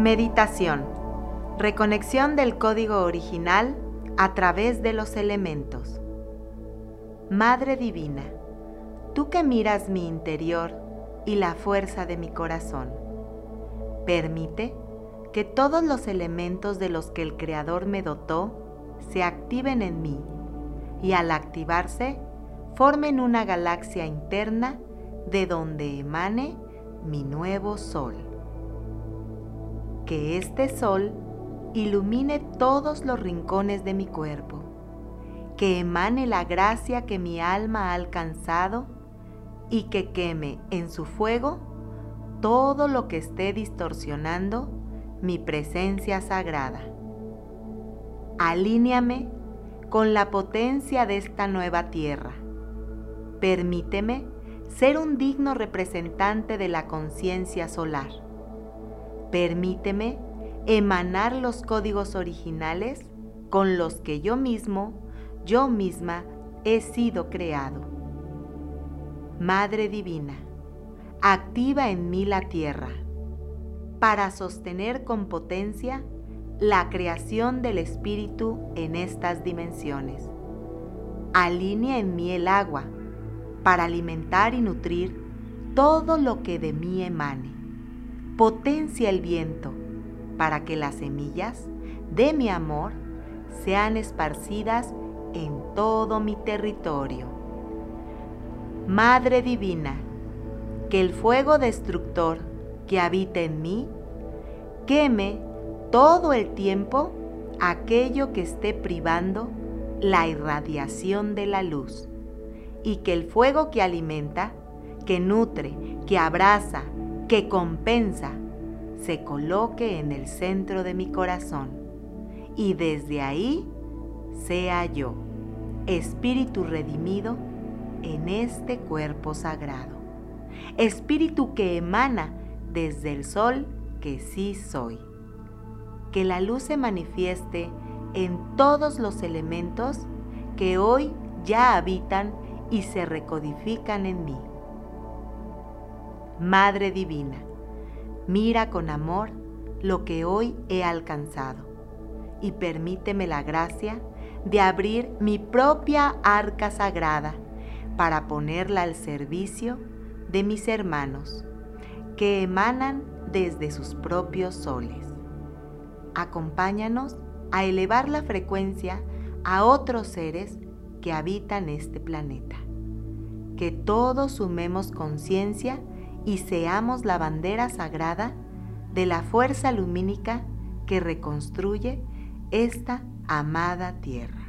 Meditación. Reconexión del código original a través de los elementos. Madre Divina, tú que miras mi interior y la fuerza de mi corazón, permite que todos los elementos de los que el Creador me dotó se activen en mí y al activarse formen una galaxia interna de donde emane mi nuevo sol que este sol ilumine todos los rincones de mi cuerpo, que emane la gracia que mi alma ha alcanzado y que queme en su fuego todo lo que esté distorsionando mi presencia sagrada. Alíneame con la potencia de esta nueva tierra. Permíteme ser un digno representante de la conciencia solar Permíteme emanar los códigos originales con los que yo mismo, yo misma he sido creado. Madre Divina, activa en mí la tierra para sostener con potencia la creación del Espíritu en estas dimensiones. Alinea en mí el agua para alimentar y nutrir todo lo que de mí emane potencia el viento para que las semillas de mi amor sean esparcidas en todo mi territorio. Madre Divina, que el fuego destructor que habita en mí queme todo el tiempo aquello que esté privando la irradiación de la luz y que el fuego que alimenta, que nutre, que abraza, que compensa se coloque en el centro de mi corazón y desde ahí sea yo, espíritu redimido en este cuerpo sagrado, espíritu que emana desde el sol que sí soy. Que la luz se manifieste en todos los elementos que hoy ya habitan y se recodifican en mí. Madre Divina, mira con amor lo que hoy he alcanzado y permíteme la gracia de abrir mi propia arca sagrada para ponerla al servicio de mis hermanos que emanan desde sus propios soles. Acompáñanos a elevar la frecuencia a otros seres que habitan este planeta. Que todos sumemos conciencia y seamos la bandera sagrada de la fuerza lumínica que reconstruye esta amada tierra.